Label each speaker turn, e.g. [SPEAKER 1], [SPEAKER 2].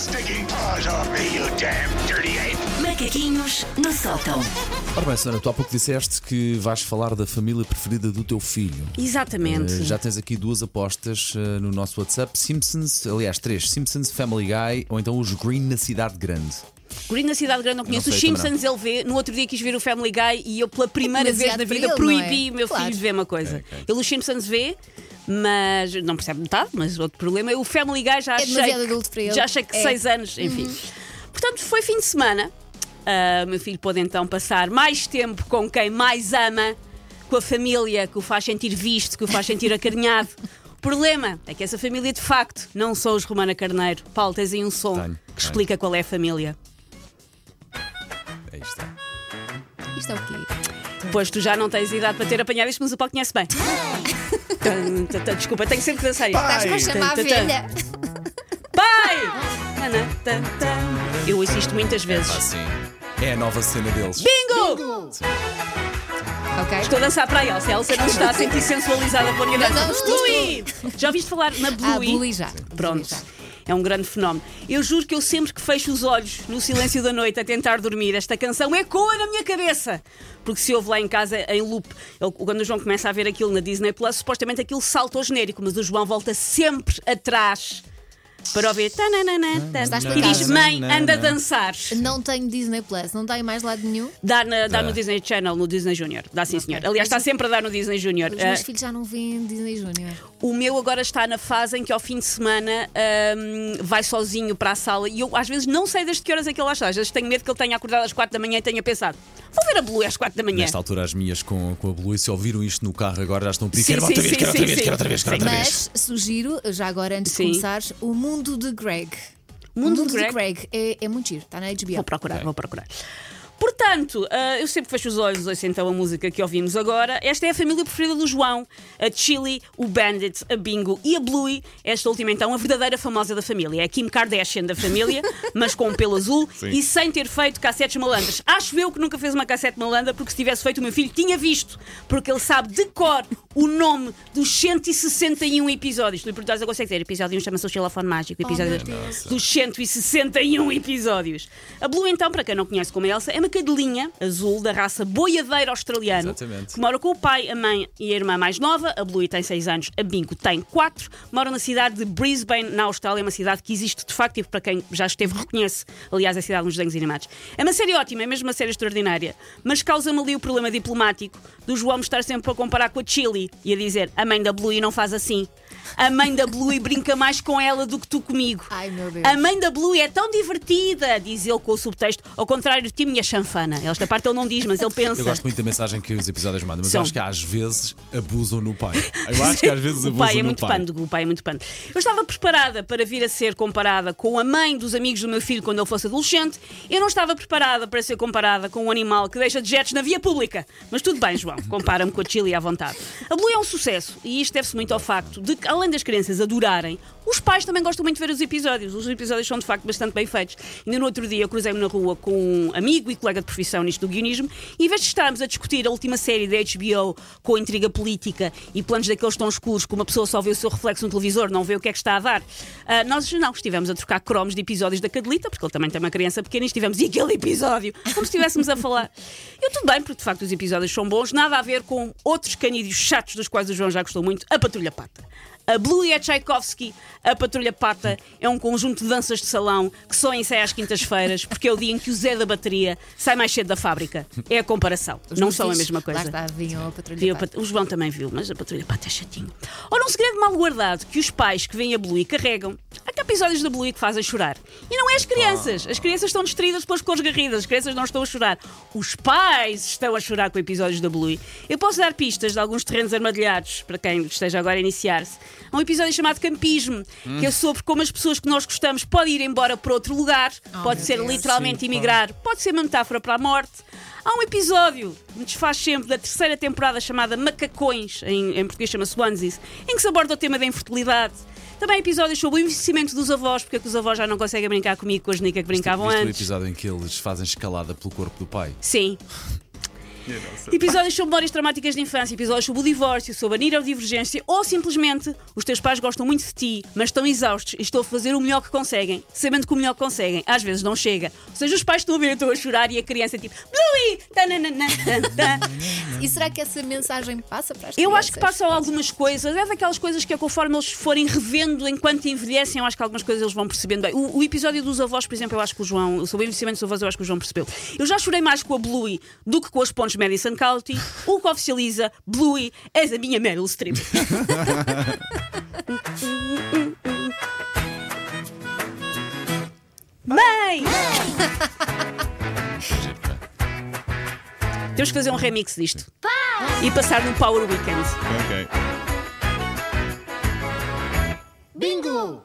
[SPEAKER 1] stinking paws off me, you damn dirty ape!
[SPEAKER 2] Macaquinhos no sótão.
[SPEAKER 3] Ora bem, Susana, tu há pouco disseste que vais falar da família preferida do teu filho.
[SPEAKER 4] Exatamente.
[SPEAKER 3] Eh, já tens aqui duas apostas eh, no nosso WhatsApp: Simpsons, aliás, três: Simpsons, Family Guy ou então os Green na Cidade Grande.
[SPEAKER 4] Green na Cidade Grande não conheço.
[SPEAKER 3] Não
[SPEAKER 4] Os
[SPEAKER 3] sei,
[SPEAKER 4] Simpsons ele vê. No outro dia quis ver o Family Guy e eu, pela primeira vez
[SPEAKER 5] demasiado
[SPEAKER 4] na
[SPEAKER 5] para
[SPEAKER 4] vida,
[SPEAKER 5] ele,
[SPEAKER 4] proibi
[SPEAKER 5] não é?
[SPEAKER 4] o meu
[SPEAKER 5] Claro.
[SPEAKER 4] filho de ver uma coisa.
[SPEAKER 3] Ok, ok.
[SPEAKER 4] Ele os Simpsons vê. Mas não percebe metade, mas outro problema é o Family Guy já
[SPEAKER 5] É
[SPEAKER 4] achei.
[SPEAKER 5] demasiado
[SPEAKER 4] que-
[SPEAKER 5] adulto para ele.
[SPEAKER 4] Já achei que
[SPEAKER 5] É.
[SPEAKER 4] seis anos, enfim. Portanto, foi fim de semana. O meu filho pôde então passar mais tempo com quem mais ama, com a família que o faz sentir visto, que o faz sentir acarinhado. O problema é que essa família, de facto, não são os Romana Carneiro. Paulo, tens aí um som
[SPEAKER 3] Tenho,
[SPEAKER 4] que
[SPEAKER 3] tenho.
[SPEAKER 4] explica qual é a família.
[SPEAKER 3] Aí está.
[SPEAKER 5] Isto é o quê?
[SPEAKER 4] Pois tu já não tens idade para ter apanhado isto, mas o Paulo conhece bem. Desculpa, tenho sempre que dançar isto.
[SPEAKER 5] Estás-me a chamar a velha?
[SPEAKER 4] Pai! Eu ouço isto muitas vezes.
[SPEAKER 3] Ah, sim. É a nova cena deles.
[SPEAKER 4] Bingo!
[SPEAKER 5] Ok.
[SPEAKER 4] Estou a dançar para a Elsa. A Elsa não está a sentir sensualizada por minha dança. Bluey! Já ouviste falar na
[SPEAKER 5] Ah,
[SPEAKER 4] Bluey?
[SPEAKER 5] Bluey já.
[SPEAKER 4] Pronto. É um grande fenómeno. Eu juro que eu sempre que fecho os olhos no silêncio da noite a tentar dormir, esta canção ecoa na minha cabeça. Porque se ouve lá em casa em loop, ele- quando o João começa a ver aquilo na Disney Plus, supostamente aquilo salta ao genérico, mas o João volta sempre atrás para ouvir. tananana, tan. E diz: Mãe, anda a dançar.
[SPEAKER 5] Não tenho Disney Plus, não tem mais lado nenhum.
[SPEAKER 4] Dá, na- dá no Disney Channel, no Disney Junior. Dá sim, senhor. Aliás, está sempre a dar no Disney Junior.
[SPEAKER 5] Os meus
[SPEAKER 4] Ah,
[SPEAKER 5] filhos já não veem Disney Junior.
[SPEAKER 4] O meu agora está na fase em que ao fim de semana hum, vai sozinho para a sala e eu às vezes não sei desde que horas é que ele lá está. Às vezes tenho medo que ele tenha acordado às 4 da manhã e tenha pensado: vou ver a Blue às 4 da manhã.
[SPEAKER 3] Nesta altura, as minhas com, com a Blue, se ouviram isto no carro agora, já estão a pedir.
[SPEAKER 4] Sim,
[SPEAKER 3] Quero
[SPEAKER 4] sim,
[SPEAKER 3] outra vez,
[SPEAKER 4] sim,
[SPEAKER 3] quero outra vez, quero outra vez, quero outra vez.
[SPEAKER 5] Mas sugiro, já agora antes
[SPEAKER 4] Sim.
[SPEAKER 5] de começares, o mundo de Greg.
[SPEAKER 4] Mundo
[SPEAKER 5] o
[SPEAKER 4] de
[SPEAKER 5] mundo de
[SPEAKER 4] Greg?
[SPEAKER 5] Greg é, é muito giro, está na HBO.
[SPEAKER 4] Vou procurar, vou procurar. Portanto, ah, eu sempre fecho os olhos, ouço então a música que ouvimos agora. Esta é a família preferida do João: a Chili, o Bandit, a Bingo e a Bluey. Esta última, então, a verdadeira famosa da família. É a Kim Kardashian da família, mas com um pelo azul
[SPEAKER 3] Sim.
[SPEAKER 4] e sem ter feito cassetes malandras. Acho eu que nunca fez uma cassete malandra, porque se tivesse feito, o meu filho tinha visto, porque ele sabe de cor o nome dos 161 episódios. Tu lhe perguntas, eu consegue dizer: episódio 1 chama-se o xilofone mágico, episódio
[SPEAKER 5] Deus.
[SPEAKER 4] dos 161 episódios. A Blue, então, para quem não conhece como a Elsa, é uma cadelinha azul da raça boiadeiro australiano
[SPEAKER 3] Exatamente.
[SPEAKER 4] que mora com o pai, a mãe e a irmã mais nova. A Blue tem 6 anos, a Bingo tem 4. Moram na cidade de Brisbane, na Austrália, uma cidade que existe de facto e para quem já esteve reconhece, aliás, a cidade nos desenhos animados. É uma série ótima, é mesmo uma série extraordinária, mas causa-me ali o problema diplomático do João me estar sempre a comparar com a Chili e a dizer a mãe da Blue não faz assim. A mãe da Blue brinca mais com ela do que tu comigo.
[SPEAKER 5] Ai, meu Deus.
[SPEAKER 4] A mãe da Blue é tão divertida, diz ele com o subtexto, ao contrário de ti, minha chanfana. Esta parte ele não diz, mas ele pensa.
[SPEAKER 3] Eu gosto muito da mensagem que os episódios mandam, mas
[SPEAKER 4] São.
[SPEAKER 3] eu acho que às vezes abusam no pai. Eu acho que às vezes
[SPEAKER 4] o
[SPEAKER 3] abusam
[SPEAKER 4] pai é
[SPEAKER 3] no
[SPEAKER 4] muito
[SPEAKER 3] pai.
[SPEAKER 4] pândego, o pai é muito pândego. Eu estava preparada para vir a ser comparada com a mãe dos amigos do meu filho quando ele fosse adolescente. Eu não estava preparada para ser comparada com um animal que deixa dejetos na via pública. Mas tudo bem, João, compara-me com a Chile à vontade. A Blue é um sucesso e isto deve-se muito ao facto de que, além das crianças adorarem, os pais também gostam muito de ver os episódios. Os episódios são de facto bastante bem feitos. Ainda no outro dia cruzei-me na rua com um amigo e colega de profissão nisto do guionismo e em vez de estarmos a discutir a última série da HBO com intriga política e planos daqueles tão escuros que uma pessoa só vê o seu reflexo no televisor, não vê o que é que está a dar, ah, nós não estivemos a trocar cromos de episódios da Cadelita, porque ele também tem uma criança pequena e estivemos e aquele episódio, como se estivéssemos a falar. Eu tudo bem, porque de facto os episódios são bons, nada a ver com outros canídeos chatos dos quais o João já gostou muito, a Patrulha Pata. A Blue é Tchaikovsky, a Patrulha Pata é um conjunto de danças de salão que só ensaia às quintas-feiras, porque é o dia em que o Zé da bateria sai mais cedo da fábrica. É a comparação.
[SPEAKER 5] Os
[SPEAKER 4] não são a mesma coisa.
[SPEAKER 5] Lá está, vinham a patrulha. Pata.
[SPEAKER 4] pat- O João também viu, mas a Patrulha Pata é chatinho. Ora, um segredo mal guardado que os pais que veem a Bluey carregam. Há episódios da Bluey que fazem chorar. E não é as crianças. As crianças estão distraídas pelas cores garridas. As crianças não estão a chorar. Os pais estão a chorar com episódios da Bluey. Eu posso dar pistas de alguns terrenos armadilhados para quem esteja agora a iniciar-se. Há um episódio chamado Campismo, que é sobre como as pessoas que nós gostamos podem ir embora para outro lugar. pode
[SPEAKER 5] meu
[SPEAKER 4] ser
[SPEAKER 5] Deus.
[SPEAKER 4] literalmente
[SPEAKER 3] Sim,
[SPEAKER 4] emigrar. Pode ser uma metáfora para a morte. Há um episódio que me desfaz sempre da terceira temporada chamada Macacões, em, em português chama Swanseas, em que se aborda o tema da infertilidade. Também episódios sobre o envelhecimento dos avós, porque é que os avós já não conseguem brincar comigo com as nica que brincavam
[SPEAKER 3] Viste o
[SPEAKER 4] antes.
[SPEAKER 3] episódio em que eles fazem escalada pelo corpo do pai?
[SPEAKER 4] Sim. Episódios sobre memórias traumáticas de infância, episódios sobre o divórcio, sobre a neurodivergência ou simplesmente os teus pais gostam muito de ti, mas estão exaustos e estão a fazer o melhor que conseguem, sabendo que o melhor que conseguem às vezes não chega. Ou seja, os pais estão a ver, estou a chorar e a criança é tipo Bluey! Tananana, tan, tan."
[SPEAKER 5] E será que essa mensagem passa para as
[SPEAKER 4] Eu acho que passam algumas coisas, é daquelas coisas que conforme eles forem revendo enquanto envelhecem, eu acho que algumas coisas eles vão percebendo bem. O, o episódio dos avós, por exemplo, eu acho que o João, sobre o envelhecimento dos avós, eu acho que o João percebeu. Eu já chorei mais com a Bluey do que com as pontes Madison County, o que oficializa Bluey és a minha Meryl Streep. Mãe! Temos que fazer um remix disto. E passar no Power Weekend.
[SPEAKER 3] Ok.
[SPEAKER 5] Bingo!